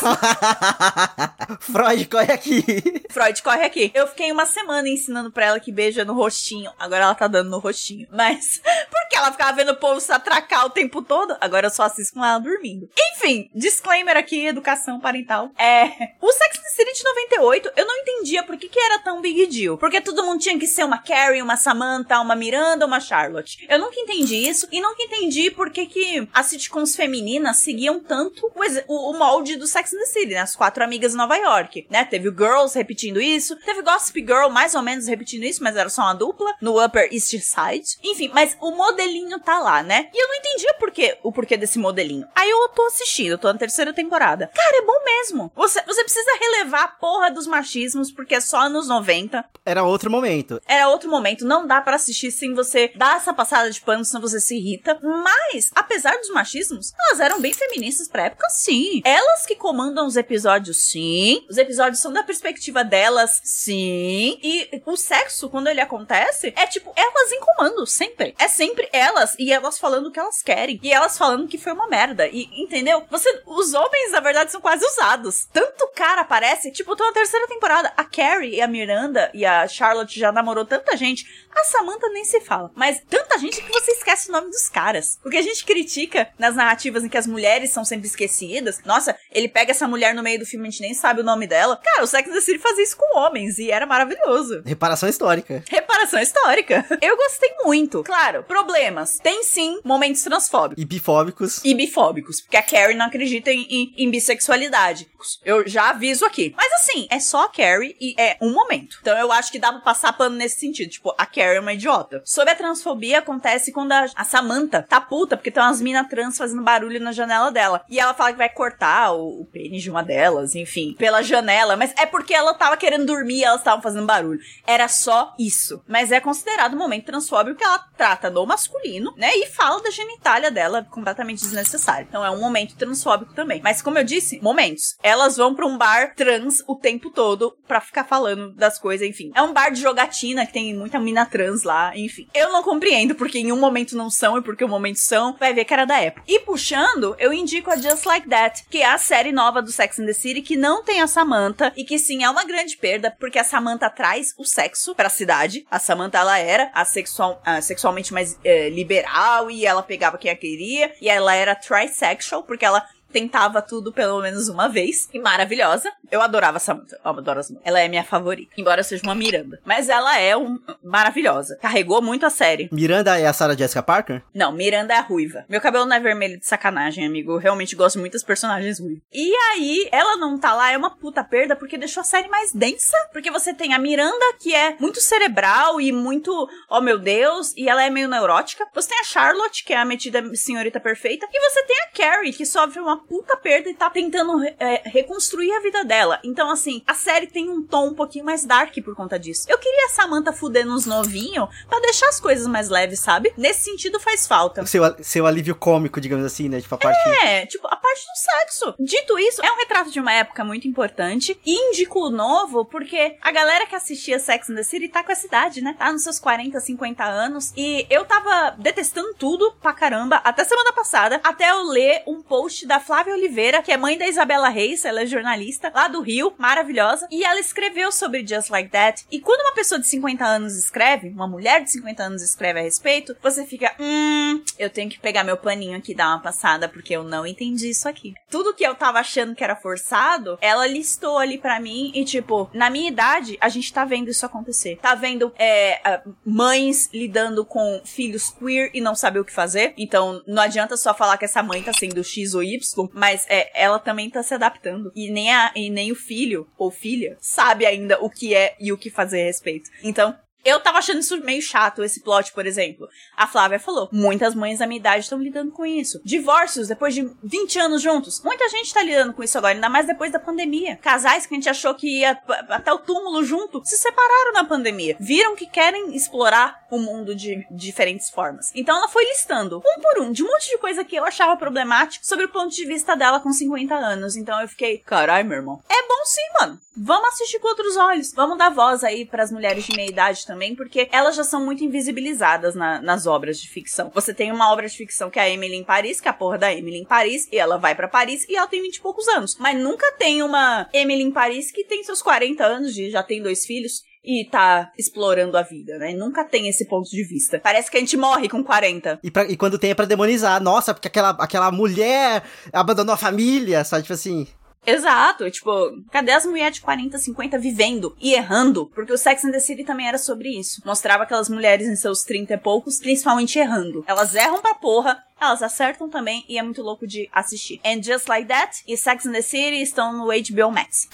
Speaker 2: Freud, corre aqui.
Speaker 1: Freud, corre aqui. Eu fiquei uma semana ensinando pra ela que beija no rostinho. Agora ela tá dando no rostinho. Mas, porque ela ficava vendo o povo se atracar o tempo todo, agora eu só assisto com ela dormindo. Enfim, disclaimer aqui, educação parental. É. O Sex and the City de 98, eu não entendia por que, que era tão big deal. Porque todo mundo tinha que ser uma Carrie, uma Samantha, uma Miranda, uma Charlotte. Eu nunca entendi isso e nunca entendi por que, que as sitcoms femininas seguiam tanto o, o molde do Sex and the City, né? As quatro amigas de Nova York, né? Teve o Girls repetindo isso, teve Gossip Girl mais ou menos repetindo isso, mas era só uma dupla, no Upper East Side. Enfim, mas o modelinho tá lá, né? E eu não entendia por quê, o porquê desse modelinho. Aí eu tô assistindo, eu tô na terceira temporada. Cara, é bom mesmo. Você, você precisa relevar a porra dos machismos, porque é só anos 90.
Speaker 2: Era outro momento.
Speaker 1: Era outro momento, não dá pra assistir sem você dar essa passada de pano, senão você se irrita. Mas, apesar dos machismos, elas eram bem feministas pra época, sim. Elas que comandam os episódios, sim. Os episódios são da perspectiva delas, sim. E o sexo, quando ele acontece, é tipo, elas em comando, sempre. É sempre elas, e elas falando o que elas querem. E elas falando que foi uma merda. E, entendeu? Você, os homens, na verdade, são quase usados. Tanto cara aparece, tipo, tô na terceira temporada. A Carrie e a Miranda e a Charlotte já namorou tanta gente. A Samantha nem se fala. Mas tanta gente que você esquece o nome dos caras. Porque a gente critica nas narrativas em que as mulheres são sempre esquecidas. Nossa, ele pega essa mulher no meio do filme, a gente nem sabe o nome dela. Cara, o Sex and the City fazia isso com homens e era maravilhoso.
Speaker 2: Reparação histórica.
Speaker 1: Reparação histórica. Eu gostei muito. Claro, problemas. Tem sim momentos transfóbicos
Speaker 2: E bifóbicos.
Speaker 1: e bifóbicos, porque a Carrie não acredita em, em- em bissexualidade. Eu já aviso aqui. Mas assim, é só a Carrie e é um momento. Então eu acho que dá pra passar pano nesse sentido. Tipo, a Carrie é uma idiota. Sobre a transfobia, acontece quando a, a Samantha tá puta, porque tem umas minas trans fazendo barulho na janela dela. E ela fala que vai cortar o, o pênis de uma delas, enfim, pela janela. Mas é porque ela tava querendo dormir e elas estavam fazendo barulho. Era só isso. Mas é considerado um momento transfóbico que ela trata do masculino, né? E fala da genitália dela completamente desnecessário. Então é um momento transfóbico também. Mas como eu disse, momentos. Elas vão pra um bar trans o tempo todo pra ficar falando das coisas, enfim. É um bar de jogatina que tem muita mina trans lá, enfim. Eu não compreendo porque em um momento não são e porque o um momento são, vai ver que era da época. E puxando, eu indico a Just Like That, que é a série nova do Sex and the City que não tem a Samantha e que sim é uma grande perda porque a Samantha traz o sexo pra cidade. A Samantha ela era a sexual, a sexualmente mais é, liberal e ela pegava quem a queria e ela era trisexual porque ela tentava tudo pelo menos uma vez. E maravilhosa. Eu adorava Samantha. Eu adoro a Samantha. Ela é minha favorita. Embora eu seja uma Miranda. Mas ela é um, maravilhosa. Carregou muito a série.
Speaker 2: Miranda é a Sarah Jessica Parker?
Speaker 1: Não, Miranda é a ruiva. Meu cabelo não é vermelho de sacanagem, amigo. Eu realmente gosto muito das personagens ruivas. E aí, ela não tá lá, é uma puta perda, porque deixou a série mais densa. Porque você tem a Miranda, que é muito cerebral e muito, oh meu Deus, e ela é meio neurótica. Você tem a Charlotte, que é a metida senhorita perfeita. E você tem a Carrie, que sofre uma puta perda e tá tentando é, reconstruir a vida dela. Então, assim, a série tem um tom um pouquinho mais dark por conta disso. Eu queria a Samantha fudendo uns novinhos pra deixar as coisas mais leves, sabe? Nesse sentido faz falta.
Speaker 2: Seu, seu alívio cômico, digamos assim, né? Tipo, a parte.
Speaker 1: É, tipo, a parte do sexo. Dito isso, é um retrato de uma época muito importante. E indico o novo porque a galera que assistia Sex and the City tá com essa idade, né? Tá nos seus 40, 50 anos. E eu tava detestando tudo pra caramba até semana passada, até eu ler um post da Flávia Oliveira, que é mãe da Isabela Reis, ela é jornalista lá do Rio, maravilhosa, e ela escreveu sobre Just Like That. E quando uma pessoa de 50 anos escreve, uma mulher de 50 anos escreve a respeito, você fica, hum, eu tenho que pegar meu paninho aqui e dar uma passada, porque eu não entendi isso aqui. Tudo que eu tava achando que era forçado, ela listou ali para mim e, tipo, na minha idade, a gente tá vendo isso acontecer. Tá vendo é, mães lidando com filhos queer e não saber o que fazer. Então, não adianta só falar que essa mãe tá sendo X ou Y, mas é, ela também tá se adaptando. E nem, a, e nem o filho ou filha sabe ainda o que é e o que fazer a respeito. Então, eu tava achando isso meio chato, esse plot, por exemplo. A Flávia falou: muitas mães da minha idade estão lidando com isso. Divórcios depois de 20 anos juntos. Muita gente tá lidando com isso agora, ainda mais depois da pandemia. Casais que a gente achou que ia até o túmulo junto se separaram na pandemia. Viram que querem explorar o mundo de diferentes formas. Então ela foi listando, um por um, de um monte de coisa que eu achava problemático sobre o ponto de vista dela com 50 anos. Então eu fiquei, carai, meu irmão. É bom sim, mano. Vamos assistir com outros olhos. Vamos dar voz aí para as mulheres de meia idade também, porque elas já são muito invisibilizadas na, nas obras de ficção. Você tem uma obra de ficção que é a Emily em Paris, que é a porra da Emily em Paris, e ela vai para Paris e ela tem 20 e poucos anos. Mas nunca tem uma Emily em Paris que tem seus 40 anos, de já tem dois filhos e tá explorando a vida, né? Nunca tem esse ponto de vista. Parece que a gente morre com 40.
Speaker 2: E, pra, e quando tem é pra demonizar. Nossa, porque aquela, aquela mulher abandonou a família, sabe? Tipo assim.
Speaker 1: Exato, tipo, cadê as mulheres de 40, 50 vivendo e errando? Porque o Sex and the City também era sobre isso. Mostrava aquelas mulheres em seus 30 e poucos, principalmente errando. Elas erram pra porra, elas acertam também e é muito louco de assistir. And Just Like That e Sex and the City estão no HBO Max.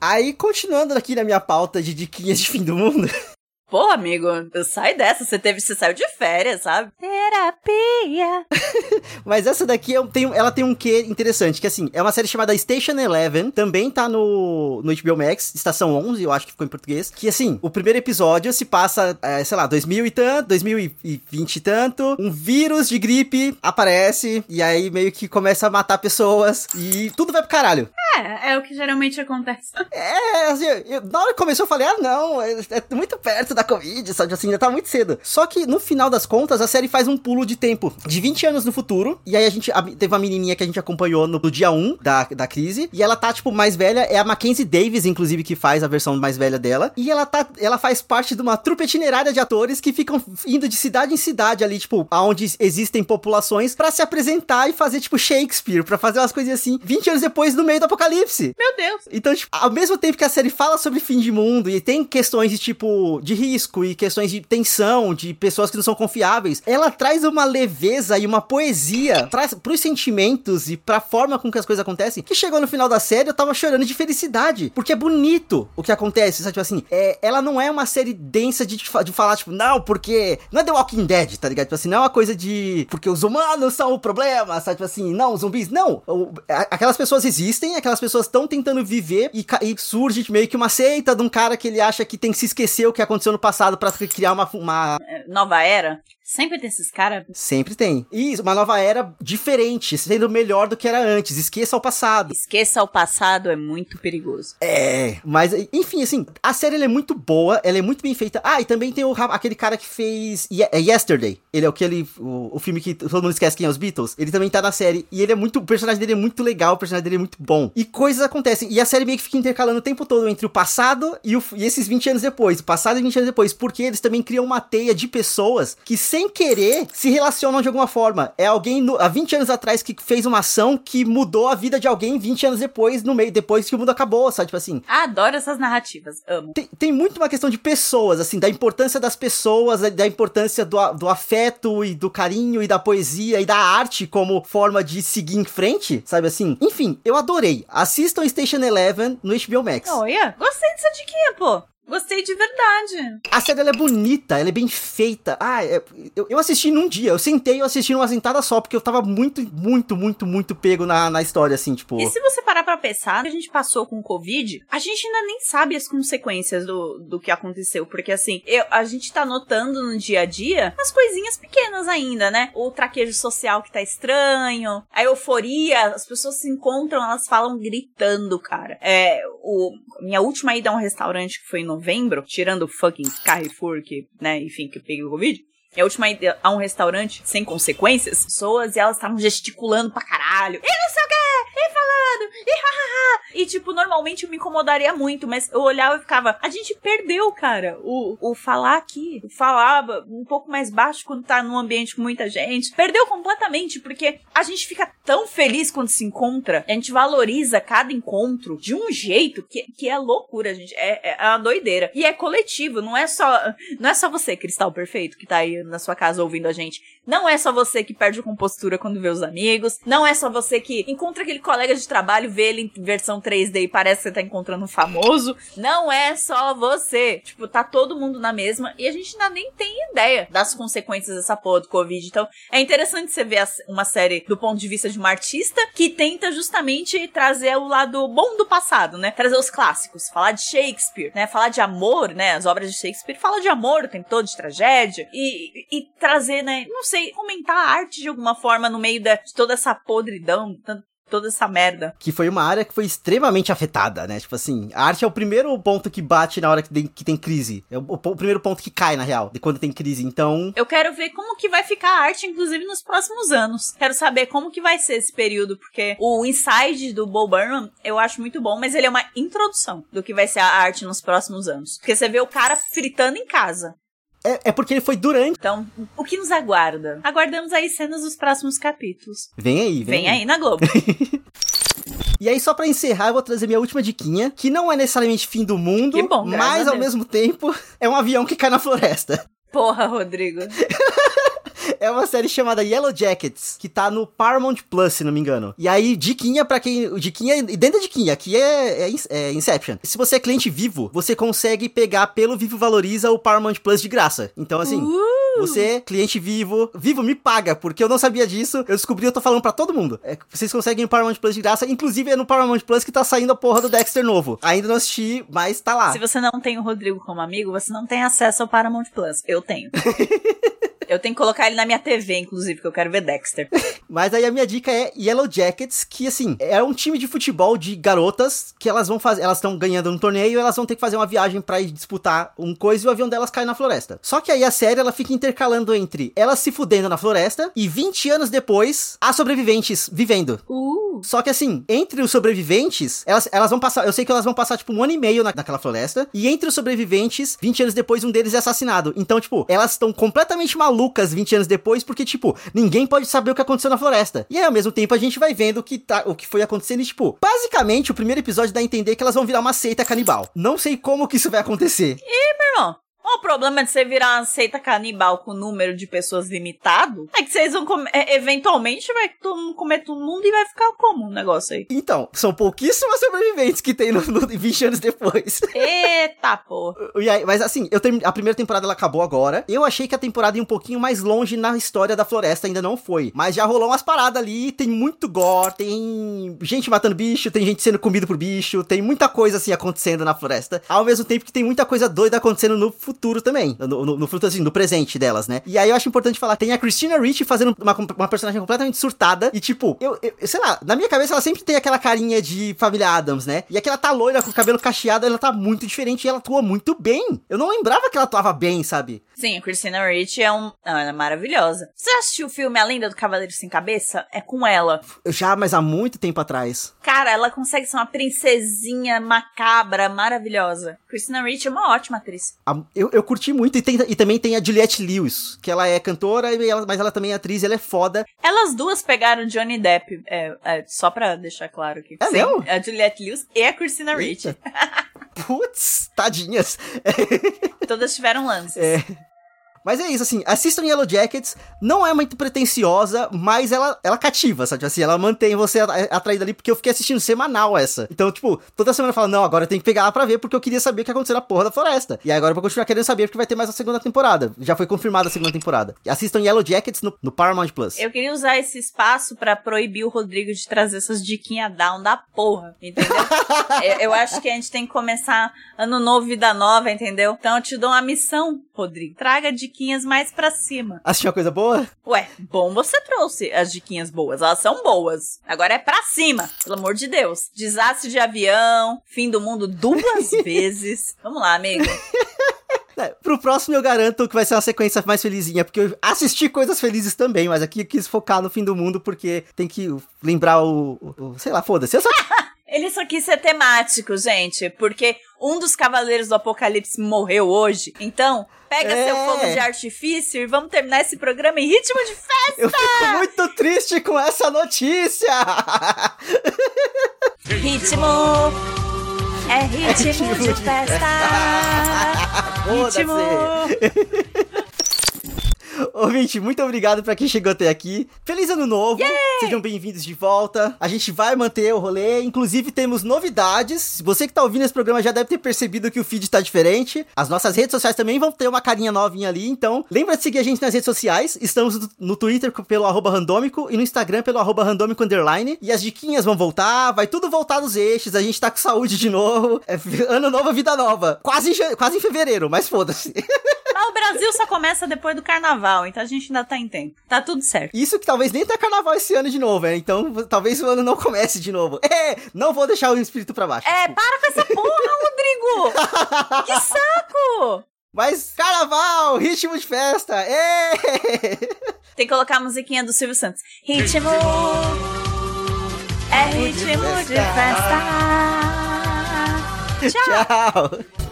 Speaker 2: Aí, continuando aqui na minha pauta de diquinhas de fim do mundo.
Speaker 1: Pô, amigo, sai dessa. Você teve, você saiu de férias, sabe? Terapia.
Speaker 2: Mas essa daqui é tem, ela tem um quê interessante, que assim, é uma série chamada Station Eleven, também tá no, no HBO Max, Estação 11, eu acho que ficou em português, que assim, o primeiro episódio se passa, é, sei lá, 2000 e tanto, 2020 e tanto, um vírus de gripe aparece, e aí meio que começa a matar pessoas, e tudo vai pro caralho.
Speaker 1: É, é o que geralmente acontece.
Speaker 2: É, assim, eu, na hora que começou eu falei, ah não, é, é muito perto da Covid, sabe, assim, ainda tá muito cedo. Só que no final das contas, a série faz um pulo de tempo de 20 anos no futuro, e aí a gente a, teve uma menininha que a gente acompanhou no, no, dia 1 da, da crise, e ela tá, tipo, mais velha, é a Mackenzie Davis, inclusive, que faz a versão mais velha dela, e ela tá, ela faz parte de uma trupe itinerária de atores que ficam indo de cidade em cidade ali, tipo, aonde existem populações para se apresentar e fazer, tipo, Shakespeare, para fazer umas coisas assim, 20 anos depois, no meio do apocalipse.
Speaker 1: Meu Deus!
Speaker 2: Então, tipo, ao mesmo tempo que a série fala sobre fim de mundo e tem questões de, tipo, de risco e questões de tensão, de pessoas que não são confiáveis, ela traz uma leveza e uma poesia, traz pros sentimentos e pra forma com que as coisas acontecem, que chegou no final da série eu tava chorando de felicidade, porque é bonito o que acontece, sabe? Tipo assim, é, ela não é uma série densa de, de falar, tipo, não, porque não é The Walking Dead, tá ligado? Tipo assim, não é uma coisa de, porque os humanos são o problema, sabe? Tipo assim, não, os zumbis, não. Aquelas pessoas existem, aquelas pessoas estão tentando viver e, e surge meio que uma seita de um cara que ele acha que tem que se esquecer o que aconteceu no passado para criar uma, uma
Speaker 1: nova era. Sempre tem esses caras.
Speaker 2: Sempre tem. E uma nova era diferente, sendo melhor do que era antes. Esqueça o passado.
Speaker 1: Esqueça o passado é muito perigoso.
Speaker 2: É, mas enfim, assim, a série é muito boa, ela é muito bem feita. Ah, e também tem o, aquele cara que fez é Yesterday. Ele é aquele o, o filme que todo mundo esquece quem é os Beatles. Ele também tá na série e ele é muito, o personagem dele é muito legal, o personagem dele é muito bom. E coisas acontecem e a série meio que fica intercalando o tempo todo entre o passado e, o, e esses 20 anos depois, o passado e 20 anos depois, porque eles também criam uma teia de pessoas que sem querer, se relacionam de alguma forma. É alguém no, há 20 anos atrás que fez uma ação que mudou a vida de alguém 20 anos depois, no meio, depois que o mundo acabou, sabe? Tipo assim.
Speaker 1: Adoro essas narrativas, amo.
Speaker 2: Tem, tem muito uma questão de pessoas, assim, da importância das pessoas, da importância do, do afeto e do carinho e da poesia e da arte como forma de seguir em frente, sabe assim? Enfim, eu adorei. Assistam Station Eleven no HBO Max.
Speaker 1: Olha, gostei dessa diquinha, pô. Gostei de verdade.
Speaker 2: A série ela é bonita, ela é bem feita. Ah, é, eu, eu, assisti num dia. Eu sentei, eu assisti numa sentada só, porque eu tava muito, muito, muito, muito pego na, na história, assim, tipo.
Speaker 1: E se você parar pra pensar, a gente passou com o Covid, a gente ainda nem sabe as consequências do, do que aconteceu. Porque, assim, eu, a gente tá notando no dia a dia as coisinhas pequenas ainda, né? O traquejo social que tá estranho, a euforia, as pessoas se encontram, elas falam gritando, cara. É, o, minha última ida a um restaurante que foi no novembro, tirando o fucking Carrefour, que, né, enfim, que eu peguei o Covid. E a última ida a um restaurante sem consequências, pessoas e elas estavam gesticulando pra caralho. E não sei o que, e falando, e hahaha. E tipo, normalmente eu me incomodaria muito, mas eu olhava e ficava, a gente perdeu, cara, o, o falar aqui, o falar um pouco mais baixo quando tá num ambiente com muita gente. Perdeu completamente, porque a gente fica tão feliz quando se encontra, a gente valoriza cada encontro de um jeito que, que é loucura, gente. É, é uma doideira. E é coletivo, não é só. Não é só você, Cristal Perfeito, que tá aí na sua casa ouvindo a gente. Não é só você que perde a compostura quando vê os amigos. Não é só você que encontra aquele colega de trabalho, vê ele em versão 3D e parece que você tá encontrando um famoso. Não é só você. Tipo, tá todo mundo na mesma e a gente ainda nem tem ideia das consequências dessa porra do Covid. Então, é interessante você ver uma série do ponto de vista de uma artista que tenta justamente trazer o lado bom do passado, né? Trazer os clássicos, falar de Shakespeare, né? Falar de amor, né? As obras de Shakespeare falam de amor o tempo todo, de tragédia. E, e, trazer, né? Não sei, comentar a arte de alguma forma no meio da, de toda essa podridão, toda essa merda.
Speaker 2: Que foi uma área que foi extremamente afetada, né? Tipo assim, a arte é o primeiro ponto que bate na hora que tem, que tem crise. É o, o, o, primeiro ponto que cai, na real, de quando tem crise. Então.
Speaker 1: Eu quero ver como que vai ficar a arte, inclusive, nos próximos anos. Quero saber como que vai ser esse período, porque o inside do Bo Burnham eu acho muito bom, mas ele é uma introdução do que vai ser a arte nos próximos anos. Porque você vê o cara fritando em casa.
Speaker 2: É, é, porque ele foi durante.
Speaker 1: Então, o que nos aguarda? Aguardamos aí cenas dos próximos capítulos.
Speaker 2: Vem aí,
Speaker 1: vem,
Speaker 2: vem
Speaker 1: aí. aí na Globo.
Speaker 2: E aí, só para encerrar, eu vou trazer minha última diquinha, que não é necessariamente fim do mundo,
Speaker 1: bom,
Speaker 2: mas ao mesmo tempo é um avião que cai na floresta.
Speaker 1: Porra, Rodrigo.
Speaker 2: é uma série chamada Yellow Jackets, que tá no Paramount Plus, se não me engano. E aí, diquinha para quem. Diquinha, dentro da diquinha, aqui é, é, é, Inception. Se você é cliente vivo, você consegue pegar pelo Vivo Valoriza o Paramount Plus de graça. Então, assim. Uh! Você, cliente vivo, vivo, me paga, porque eu não sabia disso. Eu descobri, eu tô falando para todo mundo. É, vocês conseguem o Paramount Plus de graça, inclusive é no Paramount Plus que tá saindo a porra do Dexter novo. Ainda não assisti, mas tá lá.
Speaker 1: Se você não tem o Rodrigo como amigo, você não tem acesso ao Paramount Plus. Eu tenho. Eu tenho que colocar ele na minha TV, inclusive, que eu quero ver Dexter.
Speaker 2: Mas aí a minha dica é Yellow Jackets, que assim, é um time de futebol de garotas que elas vão fazer, elas estão ganhando um torneio, elas vão ter que fazer uma viagem para ir disputar um coisa e o avião delas cai na floresta. Só que aí a série ela fica intercalando entre elas se fudendo na floresta e 20 anos depois as sobreviventes vivendo.
Speaker 1: Uh.
Speaker 2: Só que assim, entre os sobreviventes, elas, elas vão passar, eu sei que elas vão passar tipo um ano e meio na, naquela floresta, e entre os sobreviventes, 20 anos depois um deles é assassinado. Então, tipo, elas estão completamente malucas Lucas 20 anos depois, porque, tipo, ninguém pode saber o que aconteceu na floresta. E aí, ao mesmo tempo, a gente vai vendo o que, tá, o que foi acontecendo e, tipo, basicamente, o primeiro episódio dá a entender que elas vão virar uma seita canibal. Não sei como que isso vai acontecer.
Speaker 1: Ih, meu irmão, o problema de você virar uma seita canibal com número de pessoas limitado é que vocês vão comer. É, eventualmente vai todo mundo comer todo mundo e vai ficar como o um negócio aí?
Speaker 2: Então, são pouquíssimas sobreviventes que tem no, no 20 anos depois.
Speaker 1: Eita, pô.
Speaker 2: E aí, mas assim, eu term... a primeira temporada ela acabou agora. Eu achei que a temporada ia um pouquinho mais longe na história da floresta, ainda não foi. Mas já rolou umas paradas ali, tem muito gore, tem gente matando bicho, tem gente sendo comido por bicho, tem muita coisa assim acontecendo na floresta. Ao mesmo tempo que tem muita coisa doida acontecendo no futuro futuro também. No, no, no futuro, assim, no presente delas, né? E aí eu acho importante falar, tem a Christina Ricci fazendo uma, uma personagem completamente surtada. E tipo, eu, eu, sei lá, na minha cabeça ela sempre tem aquela carinha de família Adams, né? E aqui ela tá loira, com o cabelo cacheado, ela tá muito diferente e ela atua muito bem. Eu não lembrava que ela atuava bem, sabe?
Speaker 1: Sim, a Christina Ricci é, um, ela é maravilhosa. Você assistiu o filme A Lenda do Cavaleiro Sem Cabeça? É com ela.
Speaker 2: Já, mas há muito tempo atrás.
Speaker 1: Cara, ela consegue ser uma princesinha macabra, maravilhosa. Christina Ricci é uma ótima atriz.
Speaker 2: Eu, eu curti muito. E, tem, e também tem a Juliette Lewis, que ela é cantora, ela, mas ela também é atriz, ela é foda.
Speaker 1: Elas duas pegaram Johnny Depp, é, é, só pra deixar claro aqui.
Speaker 2: É Sim, mesmo?
Speaker 1: A Juliette Lewis e a Christina Ricci.
Speaker 2: Putz, tadinhas.
Speaker 1: Todas tiveram lances.
Speaker 2: É. Mas é isso, assim, assistam Yellow Jackets, não é muito pretensiosa, mas ela, ela cativa, sabe? Assim, ela mantém você atraído ali, porque eu fiquei assistindo semanal essa. Então, tipo, toda semana eu falo, não, agora eu tenho que pegar ela pra ver, porque eu queria saber o que aconteceu na porra da floresta. E agora eu vou continuar querendo saber, porque vai ter mais a segunda temporada. Já foi confirmada a segunda temporada. Assistam Yellow Jackets no, no Paramount Plus.
Speaker 1: Eu queria usar esse espaço para proibir o Rodrigo de trazer essas diquinhas down da porra, entendeu? eu, eu acho que a gente tem que começar ano novo, vida nova, entendeu? Então eu te dou uma missão, Rodrigo. Traga diquinhas diquinhas mais pra cima.
Speaker 2: Assistiu uma coisa boa?
Speaker 1: Ué, bom você trouxe as diquinhas boas. Elas são boas. Agora é pra cima, pelo amor de Deus. Desastre de avião, fim do mundo duas vezes. Vamos lá, amigo.
Speaker 2: É, pro próximo eu garanto que vai ser uma sequência mais felizinha, porque eu assisti coisas felizes também, mas aqui eu quis focar no fim do mundo porque tem que lembrar o. o, o sei lá, foda-se. Eu só.
Speaker 1: Ele só quis ser temático, gente, porque um dos cavaleiros do apocalipse morreu hoje. Então, pega é. seu fogo de artifício e vamos terminar esse programa em ritmo de festa!
Speaker 2: Eu fico muito triste com essa notícia!
Speaker 1: ritmo! É ritmo, é ritmo de, de festa!
Speaker 2: ritmo! Ouvinte, muito obrigado pra quem chegou até aqui. Feliz ano novo!
Speaker 1: Yeah!
Speaker 2: Sejam bem-vindos de volta. A gente vai manter o rolê. Inclusive, temos novidades. Você que tá ouvindo esse programa já deve ter percebido que o feed tá diferente. As nossas redes sociais também vão ter uma carinha novinha ali. Então, lembra de seguir a gente nas redes sociais. Estamos no Twitter pelo arroba randômico e no Instagram pelo arroba randômico underline. E as diquinhas vão voltar. Vai tudo voltar nos eixos. A gente tá com saúde de novo. É ano novo, vida nova. Quase quase em fevereiro, mas foda-se.
Speaker 1: Brasil só começa depois do carnaval, então a gente ainda tá em tempo. Tá tudo certo.
Speaker 2: Isso que talvez nem tenha carnaval esse ano de novo, né? Então talvez o ano não comece de novo. É, não vou deixar o espírito pra baixo.
Speaker 1: É, para com essa porra, Rodrigo! que saco!
Speaker 2: Mas carnaval, ritmo de festa, é!
Speaker 1: Tem que colocar a musiquinha do Silvio Santos. Ritmo! É ritmo de festa!
Speaker 2: De festa. Tchau. Tchau.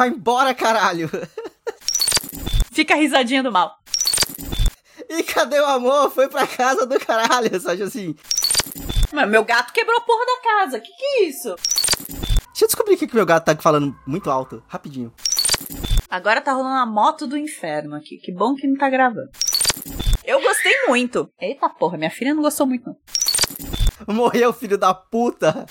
Speaker 2: Vai embora, caralho!
Speaker 1: Fica a risadinha do mal.
Speaker 2: E cadê o amor? Foi pra casa do caralho, sabe assim.
Speaker 1: Mas meu gato quebrou a porra da casa. Que que é isso?
Speaker 2: Deixa eu descobrir o que, que meu gato tá falando muito alto, rapidinho.
Speaker 1: Agora tá rolando a moto do inferno aqui. Que bom que não tá gravando. Eu gostei muito. Eita porra, minha filha não gostou muito não.
Speaker 2: Morreu, filho da puta.